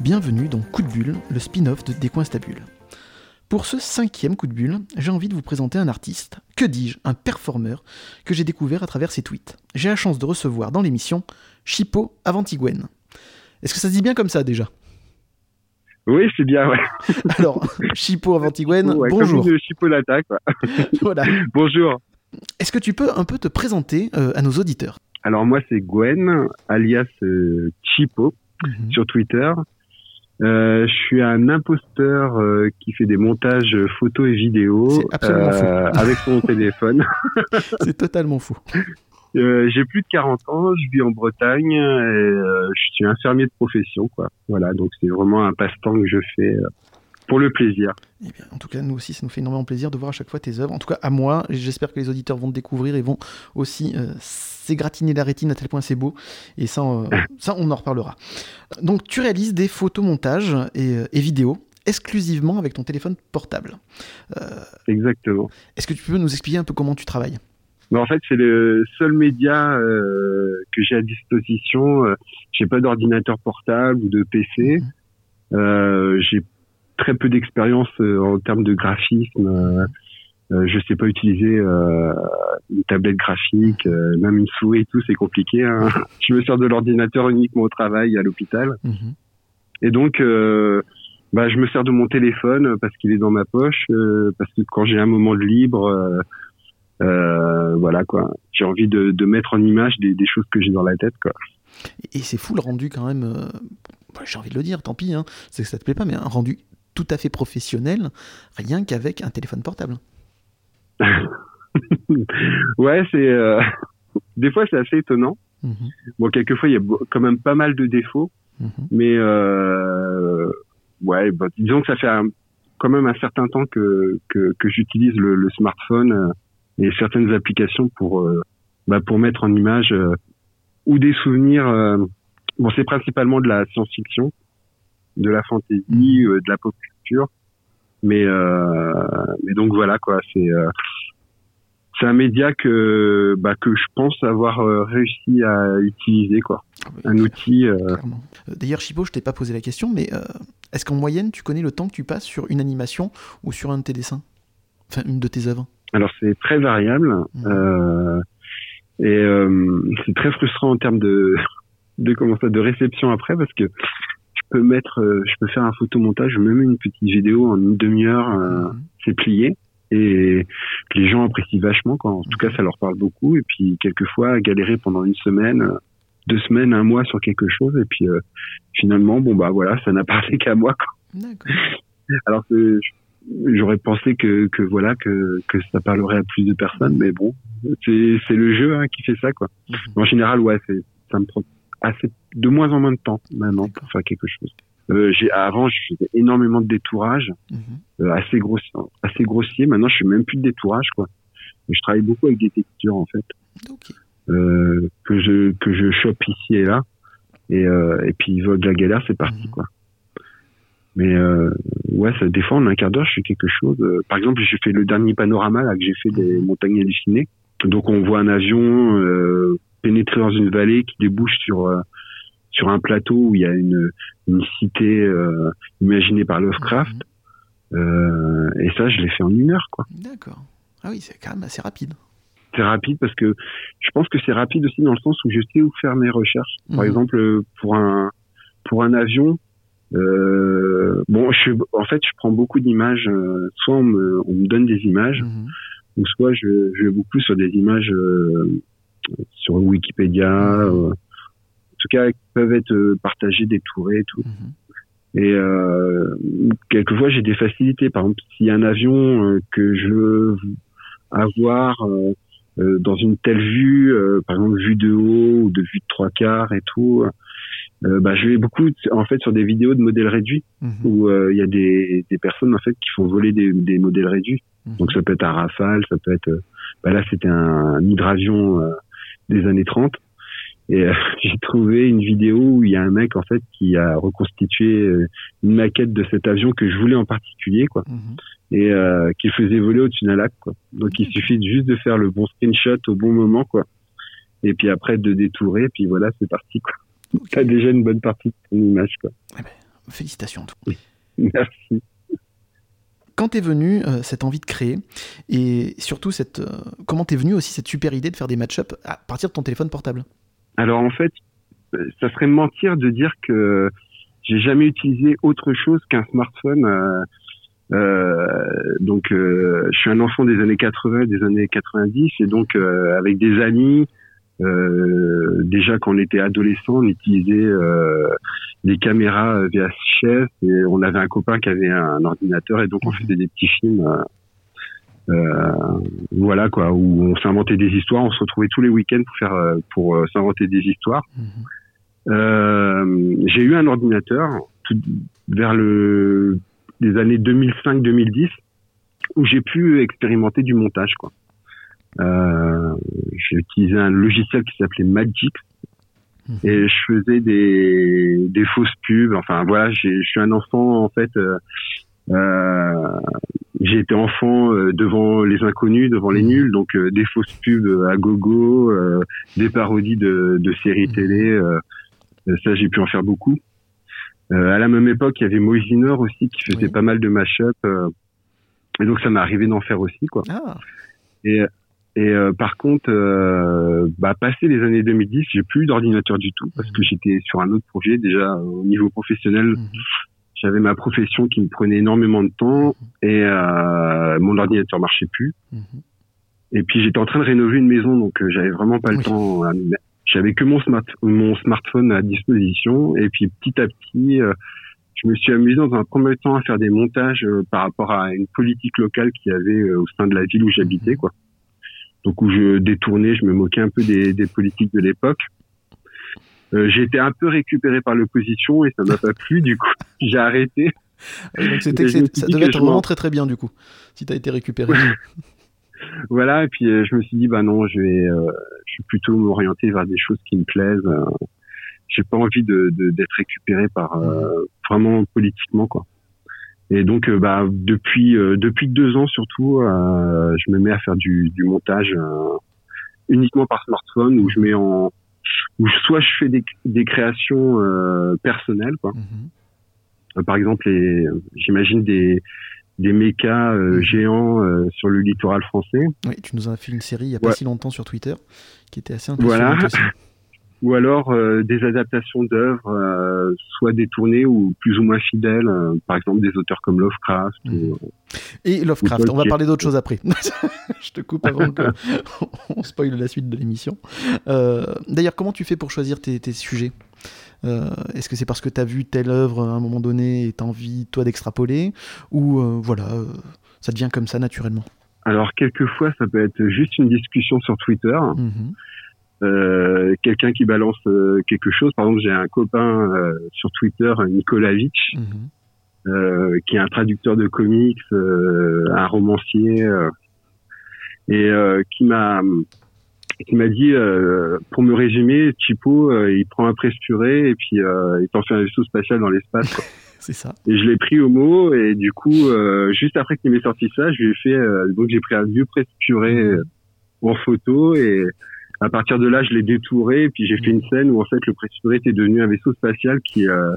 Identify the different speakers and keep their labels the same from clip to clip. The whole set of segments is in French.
Speaker 1: Bienvenue dans Coup de Bulle, le spin-off de Décoinstabule. Pour ce cinquième coup de bulle, j'ai envie de vous présenter un artiste, que dis-je, un performeur, que j'ai découvert à travers ses tweets. J'ai la chance de recevoir dans l'émission Chipo Avantiguen. Est-ce que ça se dit bien comme ça déjà?
Speaker 2: Oui, c'est bien, ouais.
Speaker 1: Alors, Chipo Avantiguen,
Speaker 2: Ouais,
Speaker 1: bonjour.
Speaker 2: Comme chipolata, quoi.
Speaker 1: Voilà.
Speaker 2: Bonjour.
Speaker 1: Est-ce que tu peux un peu te présenter euh, à nos auditeurs?
Speaker 2: Alors moi, c'est Gwen, alias euh, Chipo, sur Twitter. Euh, je suis un imposteur euh, qui fait des montages photos et vidéos avec son téléphone.
Speaker 1: C'est totalement fou.
Speaker 2: Euh, J'ai plus de 40 ans, je vis en Bretagne et euh, je suis infirmier de profession, quoi. Voilà, donc c'est vraiment un passe-temps que je fais euh, pour le plaisir.
Speaker 1: Eh bien, en tout cas, nous aussi, ça nous fait énormément plaisir de voir à chaque fois tes œuvres. En tout cas, à moi, j'espère que les auditeurs vont te découvrir et vont aussi s'égratiner la rétine à tel point c'est beau. Et ça, ça, on en reparlera. Donc, tu réalises des photomontages et, et vidéos exclusivement avec ton téléphone portable.
Speaker 2: Exactement.
Speaker 1: Est-ce que tu peux nous expliquer un peu comment tu travailles?
Speaker 2: Mais en fait, c'est le seul média euh, que j'ai à disposition. Euh, j'ai pas d'ordinateur portable ou de PC. Euh, j'ai très peu d'expérience euh, en termes de graphisme. Euh, je sais pas utiliser euh, une tablette graphique, euh, même une souris et tout, c'est compliqué. hein. je me sers de l'ordinateur uniquement au travail, à l'hôpital.
Speaker 1: Mhm.
Speaker 2: Et donc, euh, bah, je me sers de mon téléphone parce qu'il est dans ma poche, euh, parce que quand j'ai un moment de libre, euh, voilà quoi, j'ai envie de, de mettre en image des, des choses que j'ai dans la tête quoi.
Speaker 1: Et c'est fou le rendu quand même. euh, bah, J'ai envie de le dire, tant pis, hein, c'est que ça te plaît pas, mais un rendu tout à fait professionnel, rien qu'avec un téléphone portable.
Speaker 2: ouais, c'est euh, des fois c'est assez étonnant.
Speaker 1: Mhm.
Speaker 2: Bon, quelquefois il y a quand même pas mal de défauts,
Speaker 1: Mhm.
Speaker 2: mais ouais, bah, disons que ça fait un- quand même un certain temps que que, que j'utilise le, le smartphone et certaines applications pour euh, bah, pour mettre en image euh, ou des souvenirs. euh, bon, c'est principalement de la science-fiction, de la fantasy, euh, de la pop culture, mais mais donc voilà quoi, c'est c'est un média que bah, que je pense avoir réussi à utiliser quoi,
Speaker 1: Ah oui,
Speaker 2: un outil. Euh,
Speaker 1: D'ailleurs, Chipo, je t'ai pas posé la question, mais euh, est-ce qu'en moyenne, tu connais le temps que tu passes sur une animation ou sur un de tes dessins? Enfin, une de tes œuvres?
Speaker 2: Alors c'est très variable
Speaker 1: Mhm.
Speaker 2: euh, et euh, c'est très frustrant en termes de de comment ça de réception après parce que je peux mettre euh, je peux faire un photomontage ou même une petite vidéo en une demi-heure euh,
Speaker 1: Mhm.
Speaker 2: c'est plié et les gens apprécient vachement quand en tout cas ça leur parle beaucoup et puis quelquefois galérer pendant une semaine deux semaines un mois sur quelque chose et puis euh, finalement bon bah voilà ça n'a parlé qu'à moi quoi.
Speaker 1: D'accord.
Speaker 2: alors que j'aurais pensé que, que voilà que, que ça parlerait à plus de personnes mais bon c'est c'est le jeu hein, qui fait ça quoi.
Speaker 1: Mhm.
Speaker 2: en général ouais c'est ça me prend assez de moins en moins de temps maintenant pour faire quelque chose. Euh, j'ai avant je faisais énormément de détourage
Speaker 1: Mhm.
Speaker 2: euh, assez grossier assez grossier maintenant je fais même plus de détourage quoi. Je travaille beaucoup avec des textures en fait euh, que je que je chope ici et là. Et euh, et puis de la galère c'est parti
Speaker 1: Mhm.
Speaker 2: quoi mais euh, ouais ça des fois en un quart d'heure je fais quelque chose Euh, par exemple j'ai fait le dernier panorama là que j'ai fait des montagnes hallucinées donc on voit un avion euh, pénétrer dans une vallée qui débouche sur euh, sur un plateau où il y a une une cité euh, imaginée par Lovecraft euh, et ça je l'ai fait en une heure quoi
Speaker 1: D'accord. Ah oui, c'est quand même assez rapide.
Speaker 2: c'est rapide parce que je pense que c'est rapide aussi dans le sens où je sais où faire mes recherches. Par
Speaker 1: Mhm.
Speaker 2: exemple, euh, pour un pour un avion, euh, bon, je, en fait, je prends beaucoup d'images. euh, soit on me, on me donne des images,
Speaker 1: Mhm.
Speaker 2: ou soit je, je vais beaucoup sur des images euh, sur Wikipédia,
Speaker 1: Mhm.
Speaker 2: euh, en tout cas qui peuvent être euh, partagées, détourées et tout.
Speaker 1: Mhm.
Speaker 2: Et euh, quelquefois, j'ai des facilités. Par exemple, s'il y a un avion euh, que je veux avoir dans une telle vue, euh, par exemple vue de haut ou de vue de trois quarts et tout, euh, bah, je vais beaucoup en fait sur des vidéos de modèles réduits
Speaker 1: Mhm.
Speaker 2: où euh, il y a des, des personnes en fait qui font voler des, des modèles réduits.
Speaker 1: Mhm.
Speaker 2: Donc ça peut être un Rafale, ça peut être, euh, bah là c'était un, un hydravion euh, des années 30. Et j'ai trouvé une vidéo où il y a un mec en fait qui a reconstitué une maquette de cet avion que je voulais en particulier, quoi, mhm. et qui faisait voler au-dessus d'un lac, quoi. Donc il suffit juste de faire le bon screenshot au bon moment, quoi. Et puis après de détourer, puis voilà, c'est parti, quoi. T'as déjà une bonne partie de ton image, quoi.
Speaker 1: Eh ben, félicitations.
Speaker 2: Merci
Speaker 1: quand t'es venu euh, cette envie de créer et surtout cette euh, comment t'es venu aussi cette super idée de faire des match-up à partir de ton téléphone portable?
Speaker 2: Alors en fait, euh, ça serait mentir de dire que j'ai jamais utilisé autre chose qu'un smartphone. donc je suis un enfant des années 80, des années 90 et donc avec des amis euh, déjà quand on était adolescent, on utilisait euh, des caméras VHS et on avait un copain qui avait un ordinateur et donc on faisait des petits films. Euh, voilà quoi, où on s'inventait des histoires, on se retrouvait tous les week-ends pour faire pour s'inventer des histoires. Mhm. J'ai eu un ordinateur tout, vers le les années 2005-2010 où j'ai pu expérimenter du montage quoi. Euh, j'ai utilisé un logiciel qui s'appelait Magic mhm. et je faisais des, des fausses pubs. Enfin voilà, je suis un enfant en fait. Euh, euh, j'ai été enfant euh, devant les inconnus, devant les mhm. nuls, donc euh, des fausses pubs à gogo, des parodies de, de séries mhm. télé. ça, j'ai pu en faire beaucoup. à la même époque, il y avait Moisineur aussi qui faisait pas mal de mashup. et donc, ça m'est arrivé d'en faire aussi, quoi. Ah. Et et euh, par contre, euh, bah, passé les années 2010, j'ai plus d'ordinateur du tout parce que mhm. j'étais sur un autre projet déjà au niveau professionnel. Mhm. J'avais ma profession qui me prenait énormément de temps mhm. et euh, mon ordinateur marchait plus. Et puis j'étais en train de rénover une maison, donc euh, j'avais vraiment pas le temps. J'avais que mon, smart mon smartphone à disposition. Et puis petit à petit, je me suis amusé dans un premier temps à faire des montages par rapport à une politique locale qu'il y avait au sein de la ville où j'habitais, quoi donc où je détournais, je me moquais un peu des, des politiques de l'époque. Euh, j'ai été un peu récupéré par l'opposition et ça m'a pas plu, du coup j'ai arrêté.
Speaker 1: donc c'était, ça devait être vraiment très très bien du coup, si tu as été récupéré.
Speaker 2: voilà, et puis euh, je me suis dit, bah non, je vais, euh, je vais plutôt m'orienter vers des choses qui me plaisent. Euh, j'ai pas envie de, de, d'être récupéré par vraiment politiquement quoi. Et donc, euh, bah, depuis euh, depuis deux ans surtout, euh, je me mets à faire du, du montage uniquement par smartphone, où je mets en, où soit je fais des, des créations personnelles, quoi. Mhm. par exemple, j'imagine des des mécas mhm. géants sur le littoral français.
Speaker 1: Oui, tu nous as fait une série il y a pas si longtemps sur Twitter qui était assez intéressante. Voilà.
Speaker 2: Ou alors euh, des adaptations d'œuvres, euh, soit détournées ou plus ou moins fidèles, euh, par exemple des auteurs comme Lovecraft.
Speaker 1: Mhm. Et Lovecraft, on va parler d'autre chose après. Je te coupe avant qu'on spoile la suite de l'émission. D'ailleurs, comment tu fais pour choisir tes, tes sujets? Est-ce que c'est parce que tu as vu telle œuvre à un moment donné et tu as envie, toi, d'extrapoler? Ou voilà, ça devient comme ça naturellement?
Speaker 2: Alors quelquefois ça peut être juste une discussion sur Twitter. Mhm. Euh, quelqu'un qui balance euh, quelque chose. Par exemple, j'ai un copain euh, sur Twitter, Nikolavitch, mhm. qui est un traducteur de comics, un romancier, et qui m'a qui m'a dit, pour me résumer, Chipo, il prend un presse et puis il t'en fait un vaisseau spatial dans l'espace.
Speaker 1: C'est ça.
Speaker 2: Et je l'ai pris au mot et du coup, juste après qu'il m'ait sorti ça, je lui ai fait, donc j'ai pris un vieux presse en photo et à partir de là, je l'ai détouré et puis j'ai fait une scène où en fait le Pressuré était devenu un vaisseau spatial qui euh,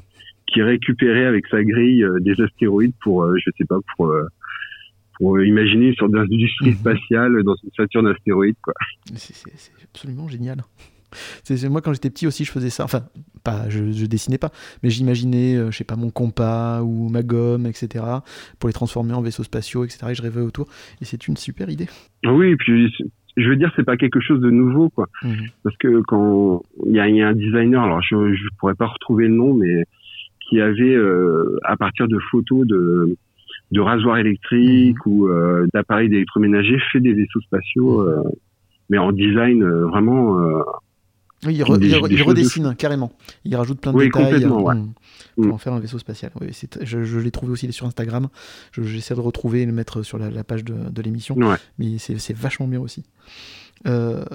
Speaker 2: qui récupérait avec sa grille euh, des astéroïdes pour euh, je sais pas pour pour imaginer une sorte d'industrie mhm. spatiale dans une ceinture d'astéroïdes quoi.
Speaker 1: C'est absolument génial. C'est moi quand j'étais petit aussi je faisais ça. Enfin pas je, je dessinais pas, mais j'imaginais je sais pas mon compas ou ma gomme etc. pour les transformer en vaisseaux spatiaux etc. Et je rêvais autour et c'est une super idée.
Speaker 2: Oui et puis je veux dire, c'est pas quelque chose de nouveau, quoi. Mhm. Parce que quand il y a, y a, un designer, alors je, je pourrais pas retrouver le nom, mais qui avait euh, à partir de photos de de rasoirs électriques mhm. ou euh, d'appareils d'électroménager fait des vaisseaux spatiaux, mhm. euh, mais en design euh, vraiment euh,
Speaker 1: oui, il, redessine carrément. Il rajoute plein de détails euh, pour mm. en faire un vaisseau spatial. Oui, je, je l'ai trouvé aussi sur Instagram. J'essaie de retrouver et le mettre sur la, page de, l'émission. Mais c'est vachement bien aussi. Euh,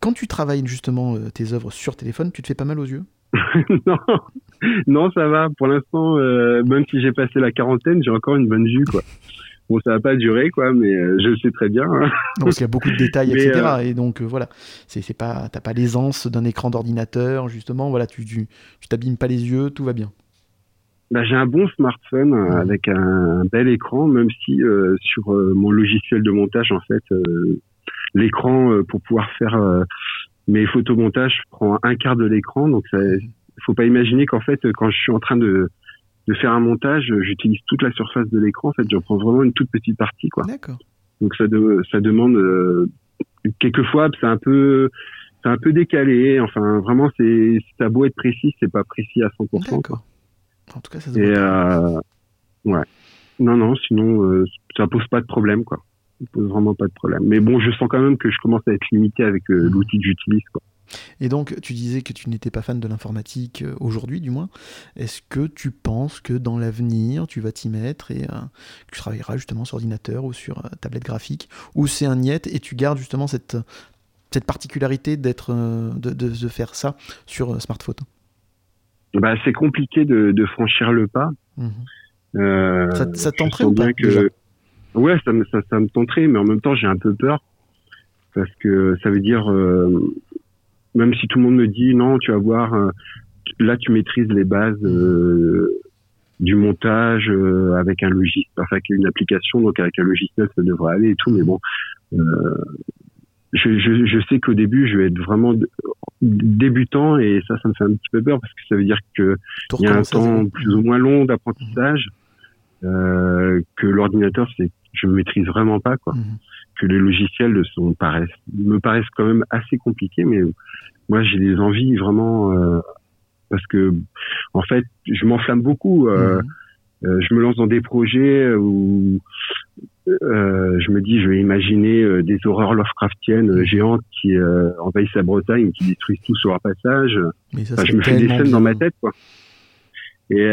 Speaker 1: quand tu travailles justement tes œuvres sur téléphone, tu te fais pas mal aux yeux?
Speaker 2: Non, non, ça va. Pour l'instant, même si j'ai passé la quarantaine, j'ai encore une bonne vue, quoi. Bon, ça va pas durer, quoi, mais je le sais très bien. Hein.
Speaker 1: parce qu'il y a beaucoup de détails, etc. Et donc, voilà, c'est pas, t'as pas l'aisance d'un écran d'ordinateur, justement. Voilà, tu, tu, tu t'abîmes pas les yeux, tout va bien.
Speaker 2: Bah, j'ai un bon smartphone euh, avec un, bel écran, même si euh, sur euh, mon logiciel de montage, en fait, l'écran pour pouvoir faire mes photomontages prend un quart de l'écran. Donc, il faut pas imaginer qu'en fait, quand je suis en train de, de faire un montage, j'utilise toute la surface de l'écran. En fait, j'en prends vraiment une toute petite partie, quoi.
Speaker 1: D'accord.
Speaker 2: Donc, ça, de, ça demande quelquefois, c'est un peu c'est un peu décalé. Enfin, vraiment, c'est ça a beau être précis, c'est pas précis à 100%. D'accord.
Speaker 1: En tout cas, ça se Et
Speaker 2: euh, ouais. Non, non, sinon, euh, ça pose pas de problème, quoi. Ça pose vraiment pas de problème. Mais bon, je sens quand même que je commence à être limité avec euh, mmh. l'outil que j'utilise, quoi.
Speaker 1: Et donc, tu disais que tu n'étais pas fan de l'informatique aujourd'hui, du moins. Est-ce que tu penses que dans l'avenir, tu vas t'y mettre et que tu travailleras justement sur ordinateur ou sur tablette graphique, ou c'est un niet et tu gardes justement cette, cette particularité d'être, de, de, de, faire ça sur smartphone?
Speaker 2: Bah, c'est compliqué de, de, franchir le pas.
Speaker 1: Euh, ça, ça tenterait ou pas
Speaker 2: que... Ouais, ça me, ça, ça, me tenterait, mais en même temps, j'ai un peu peur. Parce que ça veut dire, euh, même si tout le monde me dit, non, tu vas voir, euh, là, tu maîtrises les bases euh, du montage euh, avec un logiciel, enfin, avec une application, donc avec un logiciel, ça devrait aller et tout, mais bon, je, je, je, sais qu'au début, je vais être vraiment débutant et ça, ça me fait un petit peu peur parce que ça veut dire que il y a un temps plus ou moins long d'apprentissage, euh, que l'ordinateur, c'est, je maîtrise vraiment pas quoi. Mhm. Que les logiciels sont paraissent, me paraissent quand même assez compliqués, mais moi j'ai des envies vraiment euh, parce que en fait, je m'enflamme beaucoup. Euh, mhm. Euh, je me lance dans des projets où euh, je me dis, je vais imaginer euh, des horreurs Lovecraftiennes euh, géantes qui envahissent la Bretagne, qui détruisent tout sur leur passage. je me fais des scènes dans ma tête, quoi. Et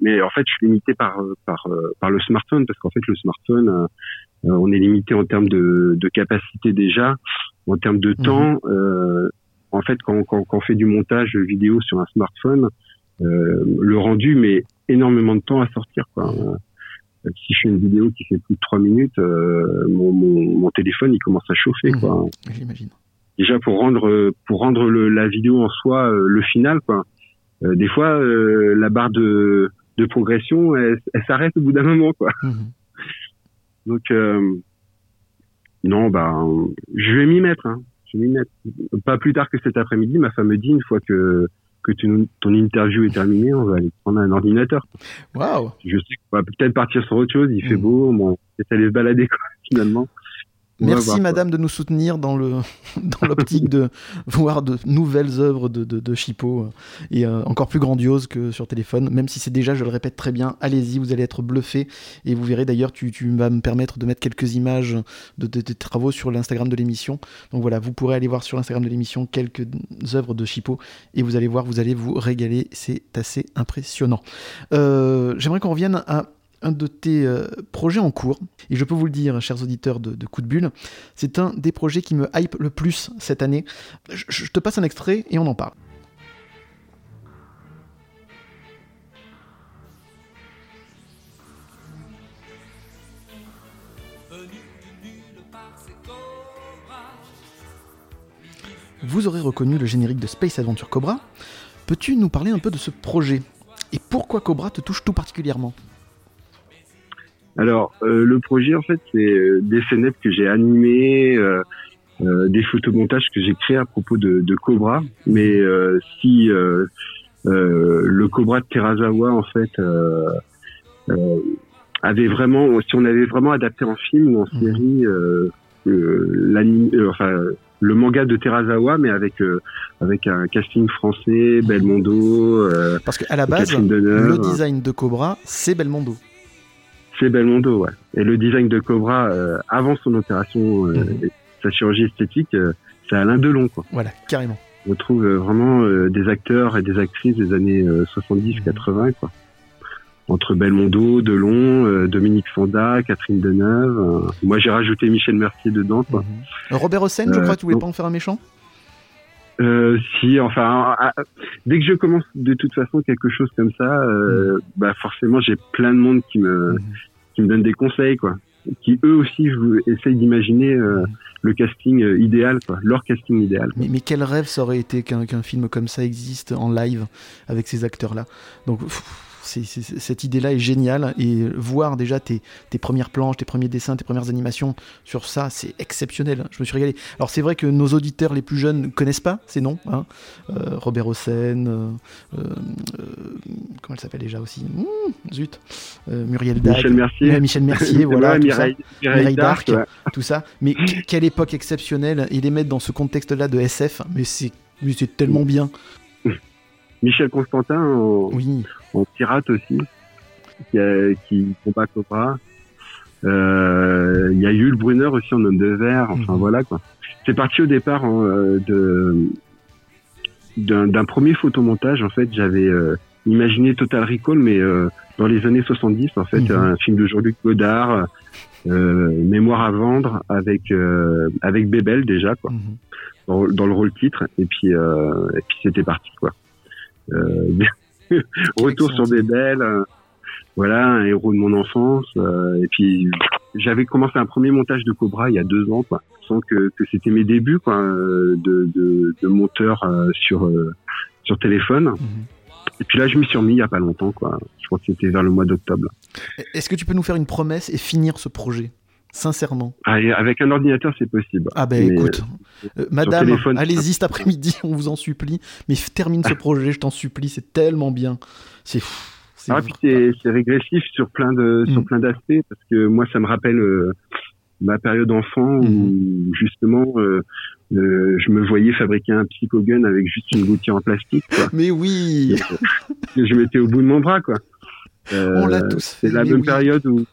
Speaker 2: mais en fait, je suis limité par par par le smartphone parce qu'en fait, le smartphone, on est limité en termes de, de capacité déjà, en termes de mhm. temps. en fait, quand, quand, quand on fait du montage vidéo sur un smartphone, le rendu met énormément de temps à sortir, quoi si je fais une vidéo qui fait plus de 3 minutes, euh, mon, mon, mon, téléphone il commence à chauffer mmh. quoi.
Speaker 1: J'imagine.
Speaker 2: Déjà pour rendre pour rendre le, la vidéo en soi euh, le final quoi. Euh, des fois euh, la barre de de progression elle, elle s'arrête au bout d'un moment quoi. Mmh. Donc non bah je vais m'y mettre hein. Je vais m'y mettre. Pas plus tard que cet après-midi, ma femme me dit une fois que que ton interview est terminée, on va aller prendre un ordinateur.
Speaker 1: Waouh
Speaker 2: Je sais qu'on va peut-être partir sur autre chose, il fait hmm. beau, bon, peut-être aller se balader quoi, finalement.
Speaker 1: Merci Madame de nous soutenir dans le dans l'optique de voir de nouvelles œuvres de, de, euh, et euh, encore plus grandioses que sur téléphone, même si c'est déjà, je le répète très bien, allez-y, vous allez être bluffé et vous verrez d'ailleurs, tu, tu vas me permettre de mettre quelques images de, tes travaux sur l'Instagram de l'émission. Donc voilà, vous pourrez aller voir sur l'Instagram de l'émission quelques œuvres de Chipo et vous allez voir, vous allez vous régaler, c'est assez impressionnant. Euh, j'aimerais qu'on revienne à un de tes euh, projets en cours. Et je peux vous le dire, chers auditeurs de, Coup de Bulle, c'est un des projets qui me hype le plus cette année. Je, te passe un extrait et on en parle. Vous aurez reconnu le générique de Space Adventure Cobra. Peux-tu nous parler un peu de ce projet? Et pourquoi Cobra te touche tout particulièrement?
Speaker 2: Alors, euh, le projet, en fait, c'est euh, des scénettes que j'ai animées, euh, euh, des photomontages que j'ai créés à propos de, de Cobra. Mais si le Cobra de Terazawa, en fait, avait vraiment, si on avait vraiment adapté en film ou en mhm. série, enfin, le manga de Terazawa, mais avec avec un casting français, Belmondo.
Speaker 1: Parce qu'à la base, le design de Cobra, c'est Belmondo.
Speaker 2: C'est Belmondo, ouais. Et le design de Cobra, euh, avant son opération, euh, mhm. sa chirurgie esthétique, euh, c'est Alain Delon, quoi.
Speaker 1: Voilà, carrément.
Speaker 2: On trouve vraiment des acteurs et des actrices des années 70-80, quoi. entre Belmondo, Delon, Dominique Fonda, Catherine Deneuve. moi, j'ai rajouté Michel Mercier dedans. Quoi.
Speaker 1: Mhm. Robert Hossein, je crois, tu voulais pas en faire un méchant?
Speaker 2: Euh, si, enfin, dès que je commence de toute façon quelque chose comme ça, euh, bah forcément j'ai plein de monde qui me mhm. qui me donne des conseils quoi, qui eux aussi essayent d'imaginer euh, mhm. le casting idéal quoi, leur casting idéal.
Speaker 1: Mais, mais, quel rêve ça aurait été qu'un qu'un film comme ça existe en live avec ces acteurs là. Donc cette idée-là est géniale et voir déjà tes, premières planches, tes premiers dessins, tes premières animations sur ça, c'est exceptionnel. Je me suis régalé. Alors c'est vrai que nos auditeurs les plus jeunes ne connaissent pas ces noms. Hein. Euh, Robert Hossein, euh, euh, comment elle s'appelle déjà aussi? Mmh, Zut. Muriel Dac.
Speaker 2: Michel Mercier.
Speaker 1: Michel Mercier, voilà. Mireille, Darc, tout ça. Mais quelle époque exceptionnelle et les mettre dans ce contexte-là de SF, mais c'est tellement bien.
Speaker 2: Michel Constantin oui en pirate aussi, qui, qui combat Cobra. Euh, il y a Yul Brunner aussi en homme de verre. Enfin mhm. voilà quoi. C'est parti au départ hein, de d'un premier photomontage. En fait, j'avais euh, imaginé Total Recall, mais euh, dans les années 70, en fait, mhm. un film de Jean-Luc Godard, Mémoire à vendre, avec avec Bébel déjà quoi, mhm. dans, le rôle titre. Et puis et puis c'était parti quoi. Retour sur des belles. Euh, voilà, un héros de mon enfance. Euh, et puis j'avais commencé un premier montage de Cobra il y a deux ans, quoi, sans que, que c'était mes débuts quoi, euh, de, de, de monteur sur sur téléphone. Mhm. Et puis là, je me suis remis il y a pas longtemps, quoi. Je crois que c'était vers le mois d'octobre.
Speaker 1: Est-ce que tu peux nous faire une promesse et finir ce projet? Sincèrement.
Speaker 2: Ah, avec un ordinateur, c'est possible.
Speaker 1: Ah ben écoute, euh, euh, madame, allez-y cet après-midi, on vous en supplie. Mais termine ce projet, je t'en supplie, c'est tellement bien. C'est.
Speaker 2: Ah, puis c'est régressif sur plein de sur mm. plein d'aspects parce que moi ça me rappelle euh, ma période enfant où mm-hmm. justement je me voyais fabriquer un psychogun avec juste une gouttière en plastique.
Speaker 1: Mais oui.
Speaker 2: je mettais au bout de mon bras quoi.
Speaker 1: on l'a tous fait.
Speaker 2: C'est la même période où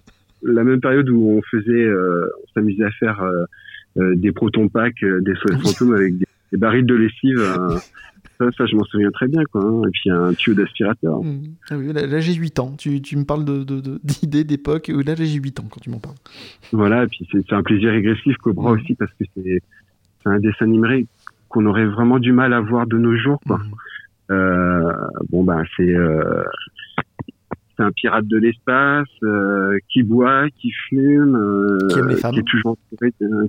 Speaker 2: la même période où on faisait, euh, on s'amusait à faire euh, euh, des proton packs, des soins fantômes avec des, des, barils de lessive. ça, ça, je m'en souviens très bien, quoi. Hein. Et puis un tuyau d'aspirateur.
Speaker 1: Mmh. Ah oui, là, j'ai 8 ans. Tu, tu me parles d'idées, de, de, d'époque. Là, j'ai 8 ans quand tu m'en parles.
Speaker 2: Voilà, et puis c'est un plaisir régressif Cobra mmh. aussi parce que c'est un dessin animé qu'on aurait vraiment du mal à voir de nos jours, quoi. Mmh. Euh, bon ben c'est euh, c'est un pirate de l'espace euh, qui boit, qui fume, euh,
Speaker 1: qui aime les femmes,
Speaker 2: qui est toujours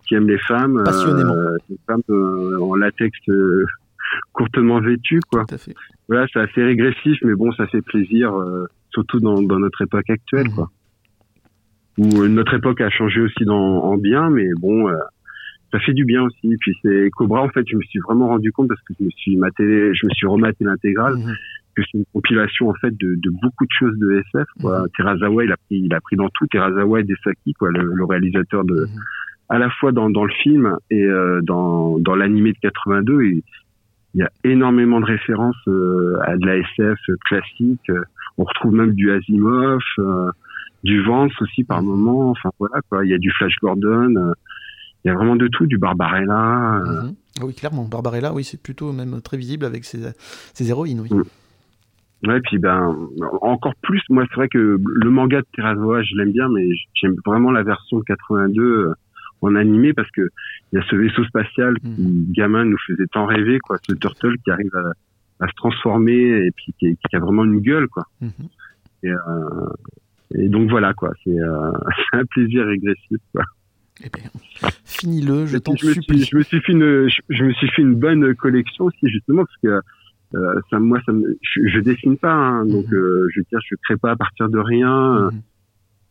Speaker 2: qui aime les femmes,
Speaker 1: passionnément,
Speaker 2: euh, en latex courtement vêtues quoi.
Speaker 1: Tout à fait.
Speaker 2: Voilà, c'est assez régressif, mais bon, ça fait plaisir, surtout dans, dans, notre époque actuelle mmh. quoi. Où notre époque a changé aussi dans, en bien, mais bon, ça fait du bien aussi. Puis c'est Cobra en fait, je me suis vraiment rendu compte parce que je me suis maté, je me suis rematé l'intégrale. Mmh que c'est une compilation en fait de, de, beaucoup de choses de SF. Quoi. Terazawa, il a pris, il a pris dans tout. Terazawa et Desaki, quoi, le, le réalisateur de, mhm. à la fois dans, dans le film et euh, dans, dans l'animé de 82. Et, il y a énormément de références euh, à de la SF classique. On retrouve même du Asimov, euh, du Vance aussi par moment. Enfin voilà quoi. Il y a du Flash Gordon. Euh, il y a vraiment de tout, du Barbarella.
Speaker 1: Mhm. Oui, clairement. Barbarella, oui, c'est plutôt même très visible avec ses, ses héroïnes. Oui. Mm.
Speaker 2: Ouais, puis ben encore plus, moi c'est vrai que le manga de Terazoa, je l'aime bien, mais j'aime vraiment la version 82 euh, en animé parce que il y a ce vaisseau spatial qui, mhm. gamin, nous faisait tant rêver, quoi, ce turtle qui arrive à, se transformer et puis qui, a vraiment une gueule, quoi. Mhm. Et, euh, et, donc voilà, quoi, c'est euh, un plaisir régressif, quoi.
Speaker 1: Eh bien, finis-le, je t'en supplie.
Speaker 2: je me suis fait une, je, me suis fait une bonne collection aussi justement parce que euh, ça, moi, ça me, je, je dessine pas, hein, donc mhm. euh, je veux dire, je crée pas à partir de rien. Mhm.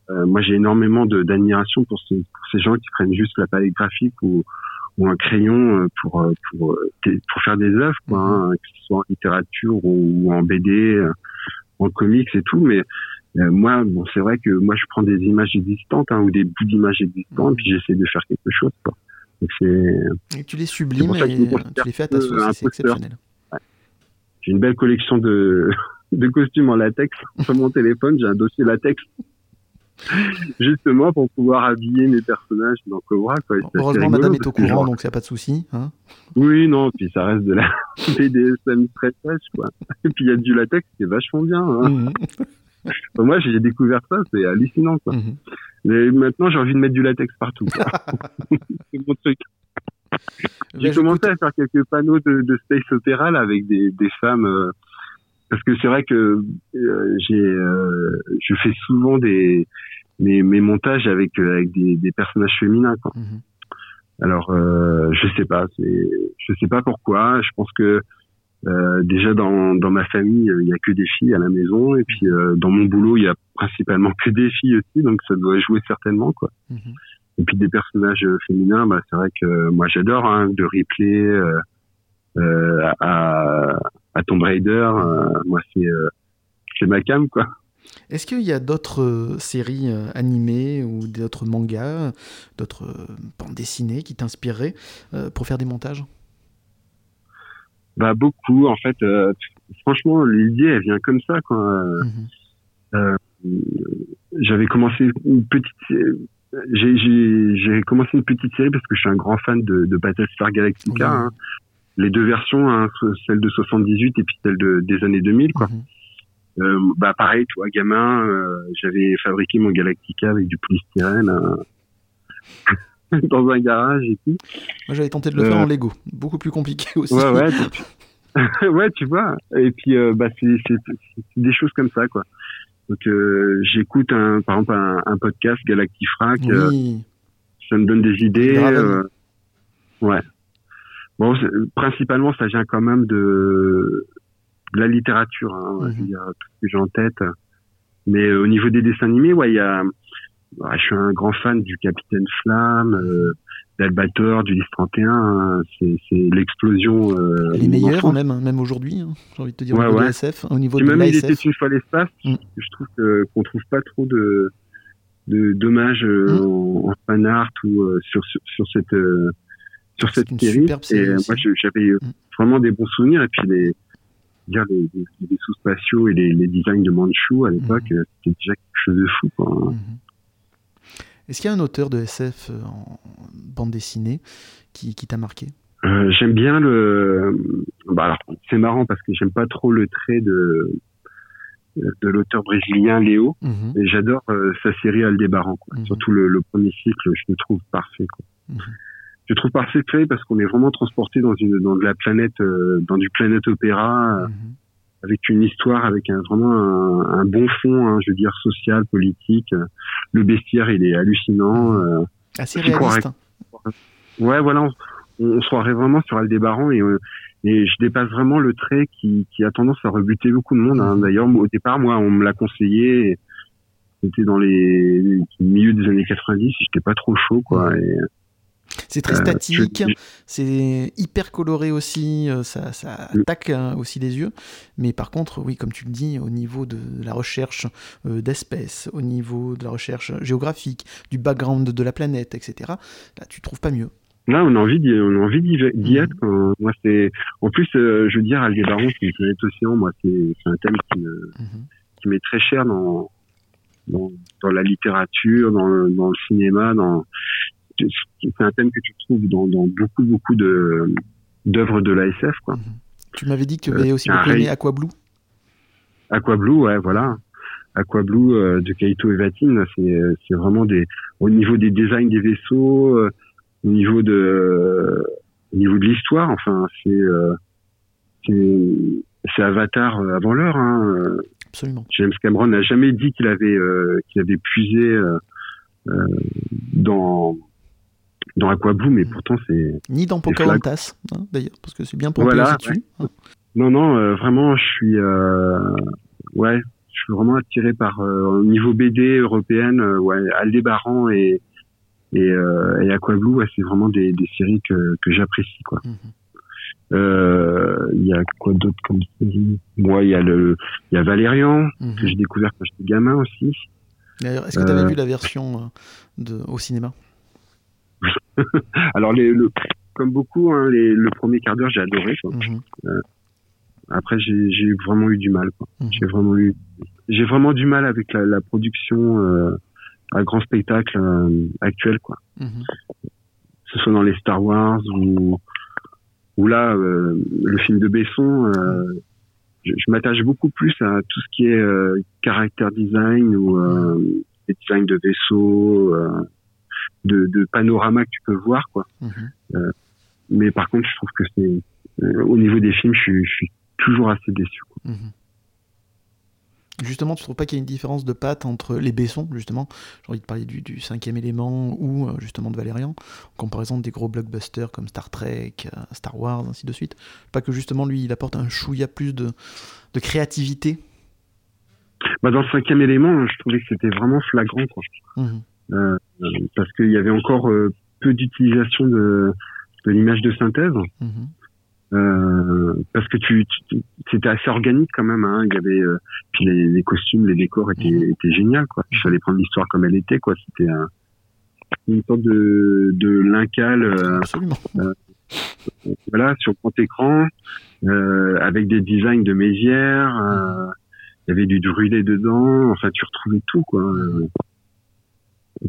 Speaker 2: Euh, moi, j'ai énormément d'admiration pour, ces, pour ces gens qui prennent juste la palette graphique ou, ou un crayon pour pour pour faire des œuvres, quoi, mhm. hein, que ce soit en littérature ou, en BD, en comics et tout. Mais moi, bon, c'est vrai que moi, je prends des images existantes hein, ou des bouts d'images existantes, puis j'essaie de faire quelque chose. Quoi. Donc
Speaker 1: c'est. Et tu les sublimes et tu les fais à ta sauce, c'est exceptionnel.
Speaker 2: J'ai une belle collection de, de costumes en latex sur mon téléphone. J'ai un dossier latex justement pour pouvoir habiller mes personnages dans Cobra. Quoi.
Speaker 1: Heureusement, madame est au courant, donc il n'y a pas de souci. Hein
Speaker 2: oui, non, puis ça reste de la BDSM très fraîche, quoi. Et puis il y a du latex, c'est vachement bien. Hein. Mmh. moi, j'ai découvert ça, c'est hallucinant. Quoi.
Speaker 1: Mhm.
Speaker 2: Mais maintenant, j'ai envie de mettre du latex partout. c'est mon truc. J'ai
Speaker 1: Bah,
Speaker 2: commencé à faire quelques panneaux de, de space opéra là, avec des, des femmes. euh, parce que c'est vrai que euh, j'ai, euh, je fais souvent des mes, mes montages avec avec des, des personnages féminins. Quoi.
Speaker 1: Mhm.
Speaker 2: Alors, je sais pas, c'est, je sais pas pourquoi. Je pense que déjà dans dans ma famille, il y a que des filles à la maison, et puis dans mon boulot, il y a principalement que des filles aussi, donc ça doit jouer certainement quoi.
Speaker 1: Mhm.
Speaker 2: Et puis des personnages euh, féminins, bah c'est vrai que euh, moi j'adore, hein, de Ripley euh, euh, à à Tomb Raider, moi c'est c'est ma cam quoi.
Speaker 1: Est-ce qu'il y a d'autres séries animées ou d'autres mangas, d'autres bandes dessinées qui t'inspireraient euh, pour faire des montages?
Speaker 2: Bah beaucoup en fait. euh, franchement, l'idée elle vient comme ça quoi. Euh,
Speaker 1: Mhm.
Speaker 2: j'avais commencé une petite j'ai commencé une petite série parce que je suis un grand fan de de Battlestar Galactica hein. les deux versions hein, celle de 78 et puis celle de, des années 2000 quoi
Speaker 1: Mhm.
Speaker 2: euh, bah pareil tu vois gamin euh, j'avais fabriqué mon Galactica avec du polystyrène euh, dans un garage et tout
Speaker 1: Moi, j'avais tenté de le faire
Speaker 2: Euh.
Speaker 1: en Lego. Beaucoup plus compliqué aussi.
Speaker 2: ouais ouais tu- ouais tu vois et puis bah c'est des choses comme ça quoi donc euh, j'écoute un par exemple un, un podcast Galactifrac euh,
Speaker 1: Oui.
Speaker 2: ça me donne des idées. Euh, ouais. Bon, principalement, ça vient quand même de, de la littérature. Hein,
Speaker 1: Mhm.
Speaker 2: Je veux dire, tout ce que j'ai en tête. Mais euh, au niveau des dessins animés, ouais, il y a. ouais, je suis un grand fan du Capitaine Flamme, euh, d'Albator, du Lys 31. hein, c'est l'explosion. Euh,
Speaker 1: Les meilleurs,
Speaker 2: enfance.
Speaker 1: même, même aujourd'hui, hein, j'ai envie de te dire,
Speaker 2: Ouais,
Speaker 1: au niveau
Speaker 2: ouais.
Speaker 1: de SF, au niveau
Speaker 2: Puis
Speaker 1: de
Speaker 2: même il était une fois l'espace,
Speaker 1: Mm.
Speaker 2: je trouve qu'on trouve pas trop de de dommages euh,
Speaker 1: Mm.
Speaker 2: en, en fan art ou euh, sur, sur sur cette euh, sur cette série. et euh, moi j'avais euh,
Speaker 1: Mm.
Speaker 2: vraiment des bons souvenirs et puis les dire les, les, les sous-spatiaux et les, les designs de Manchu à l'époque euh, c'était déjà quelque chose de fou quoi.
Speaker 1: Mhm. Est-ce qu'il y a un auteur de SF euh, en bande dessinée qui, qui t'a marqué?
Speaker 2: Euh, j'aime bien le. Bah c'est marrant parce que j'aime pas trop le trait de de l'auteur brésilien Léo,
Speaker 1: Mhm.
Speaker 2: et j'adore euh, sa série Aldébaran. Quoi.
Speaker 1: Mhm.
Speaker 2: Surtout le, le premier cycle, je le trouve parfait. Quoi.
Speaker 1: Mhm.
Speaker 2: Je le trouve parfait parce qu'on est vraiment transporté dans une dans de la planète, euh, dans du planète opéra,
Speaker 1: Mhm.
Speaker 2: Avec une histoire, avec un, vraiment un, un bon fond, hein, je veux dire social, politique. Le bestiaire, il est hallucinant. euh,
Speaker 1: Assez
Speaker 2: croirais.
Speaker 1: réaliste. hein.
Speaker 2: Ouais, voilà, on, on se croirait vraiment sur Aldébaran et, euh, et je dépasse vraiment le trait qui, qui a tendance à rebuter beaucoup de monde. hein.
Speaker 1: Mhm.
Speaker 2: D'ailleurs, au départ, moi, on me l'a conseillé. C'était dans les, les milieux des années 90, j'étais pas trop chaud, quoi. Et,
Speaker 1: C'est très
Speaker 2: euh,
Speaker 1: statique,
Speaker 2: je-
Speaker 1: c'est hyper coloré aussi, euh, ça, ça
Speaker 2: Mm.
Speaker 1: attaque hein, aussi les yeux. Mais par contre, oui, comme tu le dis, au niveau de la recherche euh, d'espèces, au niveau de la recherche géographique, du background de la planète, etc., là, tu trouves pas mieux.
Speaker 2: Là, on a envie d'y, on a envie d'y,
Speaker 1: Mhm.
Speaker 2: être. quoi. Moi, c'est, en plus, euh, je veux dire, Aldébaran, c'est une planète océan. Moi, c'est, c'est un thème qui me,
Speaker 1: Mhm.
Speaker 2: qui m'est très cher dans, dans, dans la littérature, dans le, dans le cinéma, dans, c'est un thème que tu trouves dans, dans beaucoup, beaucoup de, d'œuvres de l'ASF, quoi.
Speaker 1: Tu m'avais dit que tu
Speaker 2: Euh,
Speaker 1: avais aussi beaucoup aimé
Speaker 2: ray-
Speaker 1: Aqua Blue.
Speaker 2: Aqua Blue, ouais, voilà. Aqua Blue euh, de Kaito Evatine, c'est, c'est vraiment des, au niveau des designs des vaisseaux, euh, au niveau de, au niveau de l'histoire, enfin, c'est, euh, c'est, c'est Avatar euh, avant l'heure, hein. euh,
Speaker 1: Absolument.
Speaker 2: James Cameron n'a jamais dit qu'il avait euh, qu'il avait puisé euh, euh, dans dans Aqua Blue, mais pourtant c'est
Speaker 1: Ni dans Pocahontas, hein, d'ailleurs, parce que c'est bien pour
Speaker 2: Voilà,
Speaker 1: dessus. hein.
Speaker 2: non non euh, vraiment je suis euh, ouais je suis vraiment attiré par euh, au niveau BD européenne ouais Aldébaran et et, et Aqua Blue ouais, c'est vraiment des, des séries que que j'apprécie quoi.
Speaker 1: Mhm.
Speaker 2: Euh, Il y a quoi d'autre comme série? Moi, il y a le, il y a Valérian
Speaker 1: Mhm.
Speaker 2: que j'ai découvert quand j'étais gamin aussi.
Speaker 1: D'ailleurs, est-ce que tu avais
Speaker 2: Euh,
Speaker 1: vu la version de, au cinéma?
Speaker 2: Alors, les, le, comme beaucoup, hein, les, le premier quart d'heure, j'ai adoré. Quoi.
Speaker 1: Mhm.
Speaker 2: Après, j'ai vraiment eu du mal.
Speaker 1: Mhm.
Speaker 2: J'ai vraiment eu, j'ai vraiment du mal avec la, la production euh, à grand spectacle euh, actuel, quoi.
Speaker 1: Mhm.
Speaker 2: Que ce soit dans les Star Wars ou ou là, euh, le film de Besson. Euh, je, m'attache beaucoup plus à tout ce qui est euh, caractère design ou euh, design de vaisseaux, euh, de, de panorama que tu peux voir, quoi. Mhm. mais par contre, je trouve que c'est au niveau des films, je, je suis toujours assez déçu. Quoi. Mhm.
Speaker 1: Justement, tu trouves pas qu'il y a une différence de patte entre les Bessons, justement? J'ai envie de parler du, cinquième élément ou euh, justement de Valérian, en comparaison des gros blockbusters comme Star Trek, euh, Star Wars, ainsi de suite. Pas que justement lui, il apporte un chouïa plus de, de créativité?
Speaker 2: Bah Dans le cinquième élément, je trouvais que c'était vraiment flagrant. Quoi. Mmh. Euh, parce qu'il y avait encore peu d'utilisation de, de l'image de synthèse. Mmh. Euh, parce que tu, c'était assez organique quand même hein. il y avait euh, puis les, les, costumes les décors étaient, mhm. étaient géniaux quoi il fallait prendre l'histoire comme elle était quoi c'était un, une sorte de de lincal euh, euh voilà sur grand écran avec des designs de Mézières il y avait du brûlé dedans enfin tu retrouvais tout quoi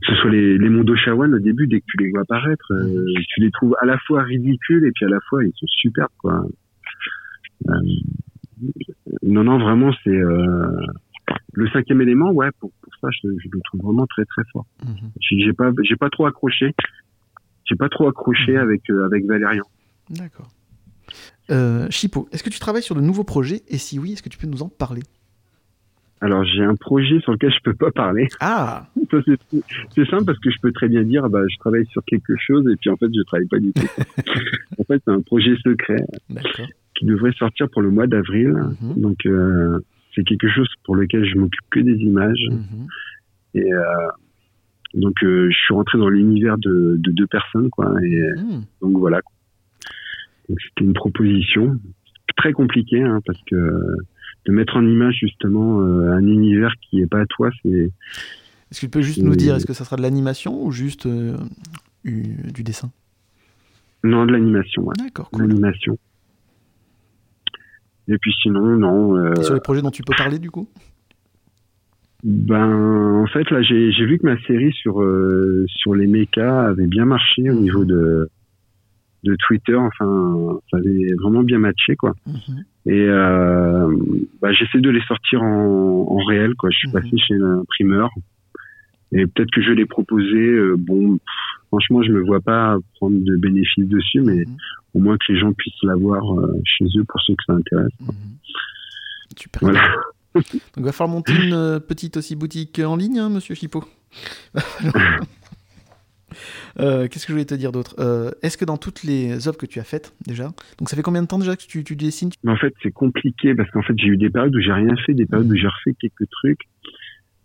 Speaker 2: que ce soit les, les mondes Shawan au début, dès que tu les vois apparaître, euh, tu les trouves à la fois ridicules et puis à la fois ils sont superbes quoi. Euh, non non vraiment c'est euh, le cinquième élément ouais pour, pour ça je, je, le trouve vraiment très très fort. Mhm. J'ai pas j'ai pas trop accroché j'ai pas trop accroché mhm. avec avec Valérian.
Speaker 1: D'accord. Chipo, est-ce que tu travailles sur de nouveaux projets? Et si oui, est-ce que tu peux nous en parler?
Speaker 2: Alors j'ai un projet sur lequel je peux pas parler.
Speaker 1: Ah.
Speaker 2: c'est simple parce que je peux très bien dire bah je travaille sur quelque chose et puis en fait je travaille pas du tout. en fait c'est un projet secret qui devrait sortir pour le mois d'avril. Mhm. Donc euh, c'est quelque chose pour lequel je m'occupe que des images mhm. et euh, donc euh, je suis rentré dans l'univers de, de, deux personnes quoi et mhm. donc voilà. Donc c'était une proposition très compliquée hein, parce que de mettre en image justement euh, un univers qui est pas à toi, c'est.
Speaker 1: Est-ce que tu peux juste nous dire, est-ce que ça sera de l'animation ou juste euh, du dessin?
Speaker 2: Non, de l'animation. Ouais.
Speaker 1: D'accord. Cool.
Speaker 2: L'animation. Et puis sinon, non.
Speaker 1: Euh... Et sur les projets dont tu peux parler du coup?
Speaker 2: Ben, en fait, là, j'ai vu que ma série sur euh, sur les mechas avait bien marché au niveau de de Twitter. Enfin, ça avait vraiment bien matché, quoi. Mhm. Et euh, bah, j'essaie de les sortir en, en réel, quoi. Je suis mhm. passé chez un primeur. Et peut-être que je vais les proposer. Euh, bon, franchement, je me vois pas prendre de bénéfices dessus, mais mhm. au moins que les gens puissent l'avoir euh, chez eux pour ceux que ça intéresse.
Speaker 1: Super. Voilà. Donc, il va falloir monter une euh, petite aussi boutique en ligne, hein, monsieur Chipot. Euh, qu'est-ce que je voulais te dire d'autre? Euh, Est-ce que dans toutes les œuvres que tu as faites déjà, donc ça fait combien de temps déjà que tu, tu dessines?
Speaker 2: En fait, c'est compliqué parce qu'en fait, j'ai eu des périodes où j'ai rien fait, des périodes où j'ai refait quelques trucs.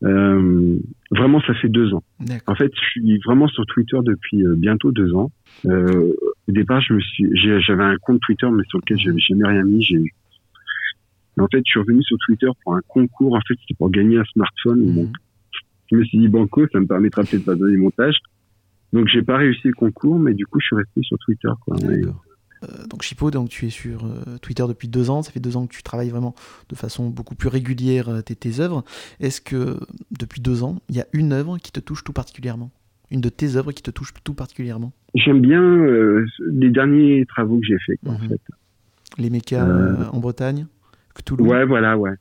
Speaker 2: Euh, vraiment, ça fait deux ans. En fait, je suis vraiment sur Twitter depuis bientôt deux ans. Au départ, je me suis, j'avais un compte Twitter, mais sur lequel j'avais jamais rien mis. J'ai en fait, je suis revenu sur Twitter pour un concours. En fait, c'était pour gagner un smartphone. Mmh. je me suis dit, banco, ça me permettra peut-être de faire des montages. Donc j'ai pas réussi le concours, mais du coup je suis resté sur Twitter. Quoi.
Speaker 1: Euh, donc Chipo, donc tu es sur euh, Twitter depuis deux ans. Ça fait deux ans que tu travailles vraiment de façon beaucoup plus régulière euh, tes, tes œuvres. Est-ce que depuis deux ans, il y a une œuvre qui te touche tout particulièrement? Une de tes œuvres qui te touche tout particulièrement?
Speaker 2: J'aime bien les derniers travaux que j'ai faits. en mhm. fait.
Speaker 1: Les mécas en Bretagne
Speaker 2: Cthulhu? Ouais, voilà, ouais.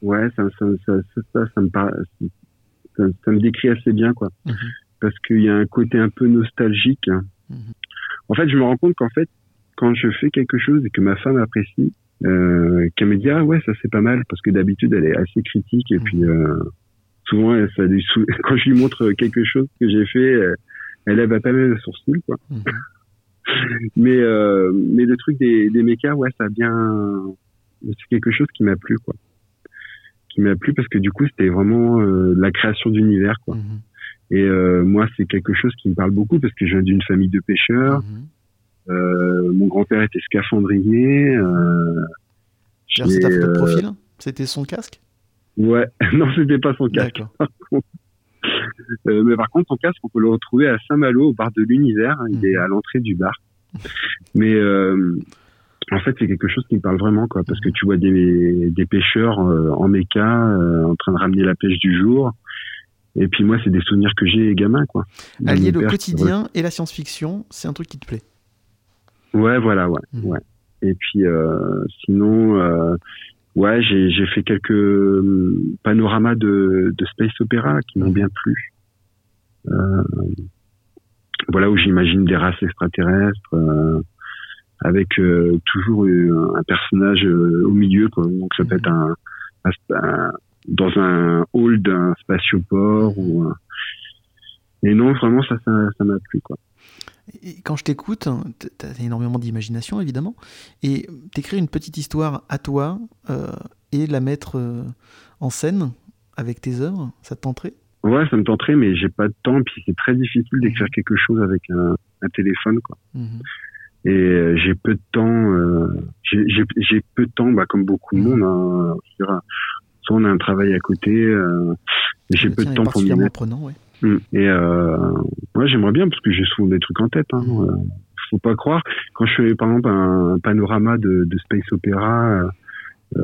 Speaker 2: Ouais, ça, ça, ça, ça, ça me, parle, ça, me décrit assez bien, quoi. Mhm parce qu'il y a un côté un peu nostalgique. Mhm. En fait, je me rends compte qu'en fait, quand je fais quelque chose et que ma femme apprécie, euh, qu'elle me dit ah ouais ça c'est pas mal parce que d'habitude elle est assez critique et mhm. puis euh, souvent ça lui quand je lui montre quelque chose que j'ai fait elle lève à peine le sourcil quoi mhm. mais euh, mais le truc des des mécas ouais ça a bien c'est quelque chose qui m'a plu quoi qui m'a plu parce que du coup c'était vraiment euh, la création d'univers quoi et euh, moi, c'est quelque chose qui me parle beaucoup parce que je viens d'une famille de pêcheurs. Mhm. Euh, mon grand-père était scaphandrier. Euh,
Speaker 1: c'est ta photo de profil C'était son casque?
Speaker 2: Ouais, non, c'était pas son casque. mais par contre, son casque, on peut le retrouver à Saint-Malo, au bar de l'Univers. Il est mhm. à l'entrée du bar. Mais en fait, c'est quelque chose qui me parle vraiment, quoi, parce que tu vois des, des pêcheurs en méca en train de ramener la pêche du jour. Et puis moi, c'est des souvenirs que j'ai gamin, quoi.
Speaker 1: Allier le quotidien et la science-fiction, c'est un truc qui te plaît.
Speaker 2: Ouais, voilà, ouais, mmh. ouais. Et puis euh, sinon, euh, ouais, j'ai fait quelques hum, panoramas de, de space opéra qui m'ont bien plu. Euh, voilà où j'imagine des races extraterrestres avec toujours un personnage au milieu. Quoi. Donc ça peut être un, dans un hall d'un spatioport ou et non vraiment ça ça m'a plu quoi.
Speaker 1: Et quand je t'écoute, tu as énormément d'imagination évidemment, et t'écrire une petite histoire à toi et la mettre en scène avec tes œuvres, ça te tenterait?
Speaker 2: Ouais, ça me tenterait, mais j'ai pas de temps. Puis c'est très difficile d'écrire mhm. quelque chose avec un, un téléphone, quoi. Mhm. Et euh, j'ai peu de temps. Euh, j'ai peu de temps, bah, comme beaucoup de monde. Hein, on a un travail à côté. Euh, j'ai peu de temps pour m'y mettre.
Speaker 1: Prenant, ouais.
Speaker 2: Mm. Et euh, ouais, j'aimerais bien parce que j'ai souvent des trucs en tête. Hein. Euh, faut pas croire. Quand je fais par exemple un, panorama de, de space opéra. Euh,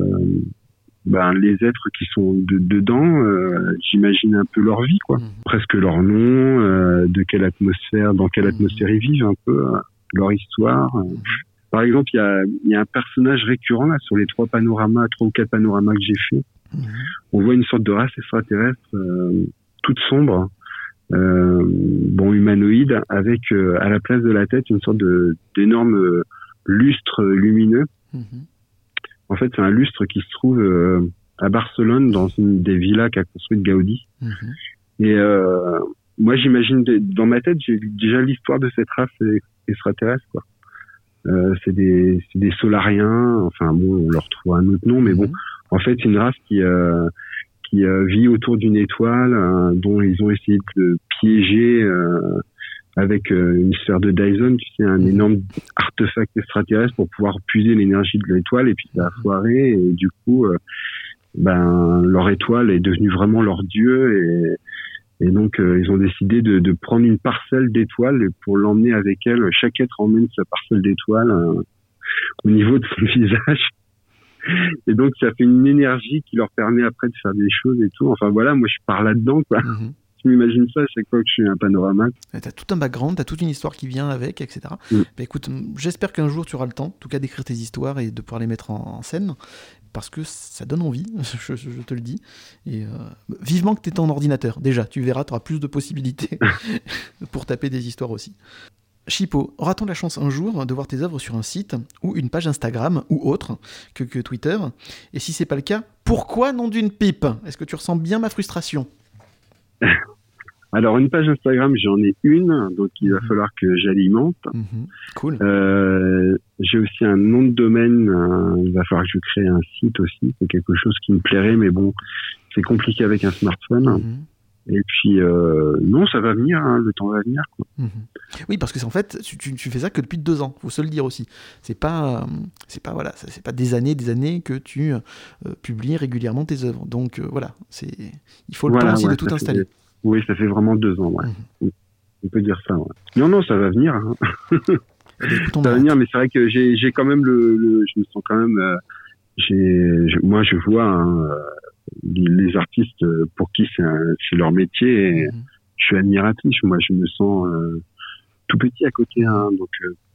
Speaker 2: ben, les êtres qui sont dedans, euh, j'imagine un peu leur vie, quoi. Mhm. Presque leur nom, euh, de quelle atmosphère, dans quelle mhm. atmosphère ils vivent, un peu euh, leur histoire. Par exemple, il y a, y a, un personnage récurrent là sur les trois panoramas, trois ou quatre panoramas que j'ai fait. Mhm. On voit une sorte de race extraterrestre toute sombre, bon humanoïde, avec à la place de la tête une sorte de d'énorme lustre lumineux. En fait, c'est un lustre qui se trouve euh, à Barcelone, dans une des villas qu'a construite Gaudi. Mhm. Et euh, moi, j'imagine, dans ma tête, j'ai déjà l'histoire de cette race extraterrestre. Quoi. Euh, c'est des, des solariens. Enfin bon, on leur trouve un autre nom, mais bon, mhm. en fait, c'est une race qui euh, qui euh, vit autour d'une étoile euh, dont ils ont essayé de piéger avec euh, une sphère de Dyson, tu sais, un mhm. énorme artefact extraterrestre pour pouvoir puiser l'énergie de l'étoile et puis ça a mhm. foiré et du coup, ben leur étoile est devenue vraiment leur dieu et, et donc euh, ils ont décidé de, de prendre une parcelle d'étoiles pour l'emmener avec elle. Chaque être emmène sa parcelle d'étoile au niveau de son visage. Et donc ça fait une énergie qui leur permet après de faire des choses et tout. Enfin voilà, moi je pars là-dedans quoi. Mhm je m'imagine ça à chaque fois que je fais un panorama.
Speaker 1: Tu as tout un background, tu as toute une histoire qui vient avec, etc. Mm. Bah, écoute, j'espère qu'un jour tu auras le temps, en tout cas d'écrire tes histoires et de pouvoir les mettre en, scène, parce que ça donne envie, je, te le dis. Et euh, vivement que tu es ton ordinateur, déjà, tu verras, tu auras plus de possibilités pour taper des histoires aussi. Chipo, aura-t-on la chance un jour de voir tes œuvres sur un site ou une page Instagram ou autre que, que Twitter? Et si c'est pas le cas, pourquoi nom d'une pipe? Est-ce que tu ressens bien ma frustration?
Speaker 2: Alors une page Instagram, j'en ai une, donc il va mhm. falloir que j'alimente.
Speaker 1: Mhm. Cool.
Speaker 2: Euh, j'ai aussi un nom de domaine. Euh, il va falloir que je crée un site aussi. C'est quelque chose qui me plairait, mais bon, c'est compliqué avec un smartphone. Mhm. Et puis euh, non, ça va venir. Hein, le temps va venir. Quoi.
Speaker 1: Oui, parce que en fait, tu, tu, fais ça que depuis deux ans. Faut se le dire aussi. C'est pas, c'est pas voilà, c'est pas des années, des années que tu publies régulièrement tes œuvres. Donc voilà, c'est, il faut le temps aussi de tout installer.
Speaker 2: Oui, ça fait vraiment deux ans, ouais. Mhm. On peut dire ça, ouais. Non, non, ça va venir. Hein. ça va venir, mais c'est vrai que j'ai quand même le, Je me sens quand même... Euh, j'ai moi, je vois hein, euh, les artistes pour qui c'est leur métier et mhm. je suis admiratif. Moi, je me sens euh, tout petit à côté, hein, donc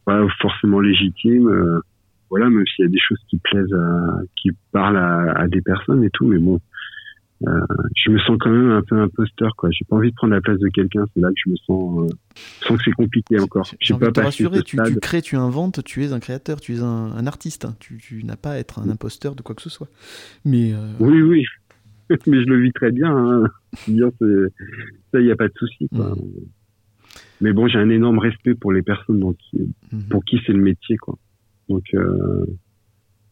Speaker 2: pas forcément légitime. voilà, même s'il y a des choses qui plaisent, à, qui parlent à, à, des personnes et tout, mais bon, euh, je me sens quand même un peu imposteur quoi j'ai pas envie de prendre la place de quelqu'un c'est là que je me sens euh, sens que c'est compliqué encore
Speaker 1: j'ai envie te rassurer tu, tu, crées tu inventes tu es un créateur tu es un, un artiste tu, tu n'as pas à être un imposteur de quoi que ce soit mais euh,
Speaker 2: oui oui mais je le vis très bien hein. bien ça il n'y a pas de souci quoi. Mm. mais bon j'ai un énorme respect pour les personnes donc, mm-hmm. pour qui c'est le métier quoi donc euh,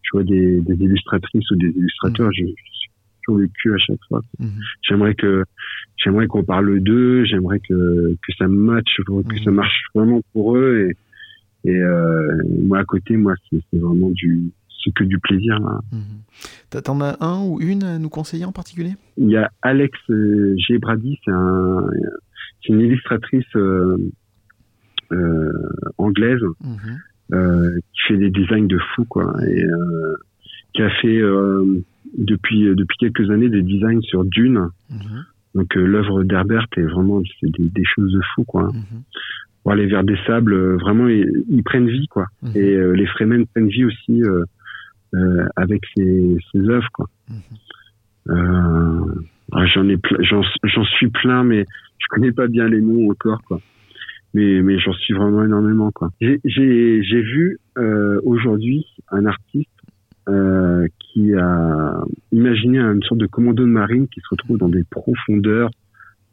Speaker 2: je vois des, des illustratrices ou des illustrateurs mm. je, le cul à chaque fois. Mhm. J'aimerais que j'aimerais qu'on parle d'eux, j'aimerais que que ça matche, que ça mhm. marche vraiment pour eux et et euh, moi à côté, moi c'est vraiment du c'est que du plaisir. Là.
Speaker 1: Mhm. T'en as un ou une à nous conseiller en particulier?
Speaker 2: Il y a Alex euh, Gébrady, c'est un, c'est une illustratrice euh, euh, anglaise qui fait des designs de fou quoi et qui a fait euh, depuis quelques années des designs sur Dune. Mhm. Donc euh, l'œuvre d'Herbert est vraiment des, des, choses de fou quoi. Mhm. les vers des sables, euh, vraiment ils, prennent vie quoi. Mhm. Et les Fremen prennent vie aussi euh, avec ses, ses œuvres quoi.
Speaker 1: Mhm.
Speaker 2: Euh, ah, j'en ai j'en, suis plein, mais je connais pas bien les noms encore quoi. Mais mais j'en suis vraiment énormément quoi. J'ai vu euh, aujourd'hui un artiste euh, qui a imaginé une sorte de commando de marine qui se retrouve dans des profondeurs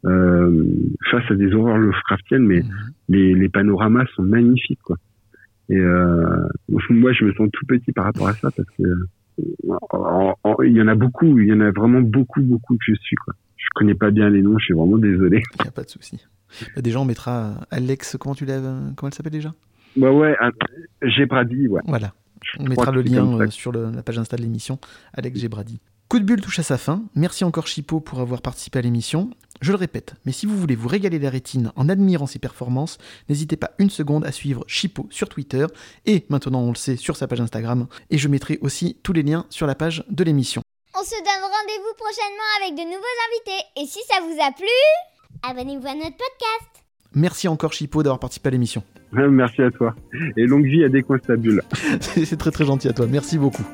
Speaker 2: euh, face à des horreurs Lovecraftiennes, mais
Speaker 1: Mhm.
Speaker 2: les, les panoramas sont magnifiques quoi. Et euh, moi je me sens tout petit par rapport à ça parce que il y en a beaucoup, il y en a vraiment beaucoup beaucoup que je suis quoi. Je connais pas bien les noms, je suis vraiment désolé.
Speaker 1: Il n'y a pas de souci. Bah, déjà, on mettra Alex, comment tu l'as, comment elle s'appelle déjà?
Speaker 2: Bah ouais, Brady, ouais.
Speaker 1: Voilà.
Speaker 2: Je
Speaker 1: On mettra le lien euh, sur le- la page Insta de l'émission. Alex Gébrady. Coup de bulle touche à sa fin. Merci encore Chipo pour avoir participé à l'émission. Je le répète, mais si vous voulez vous régaler la rétine en admirant ses performances, n'hésitez pas une seconde à suivre Chipo sur Twitter et maintenant on le sait sur sa page Instagram. Et je mettrai aussi tous les liens sur la page de l'émission.
Speaker 3: On se donne rendez-vous prochainement avec de nouveaux invités. Et si ça vous a plu, abonnez-vous à notre podcast.
Speaker 1: Merci encore Chipo d'avoir participé à l'émission.
Speaker 2: Merci à toi. Et longue vie à Décoinstabule.
Speaker 1: C'est très très gentil à toi. Merci beaucoup.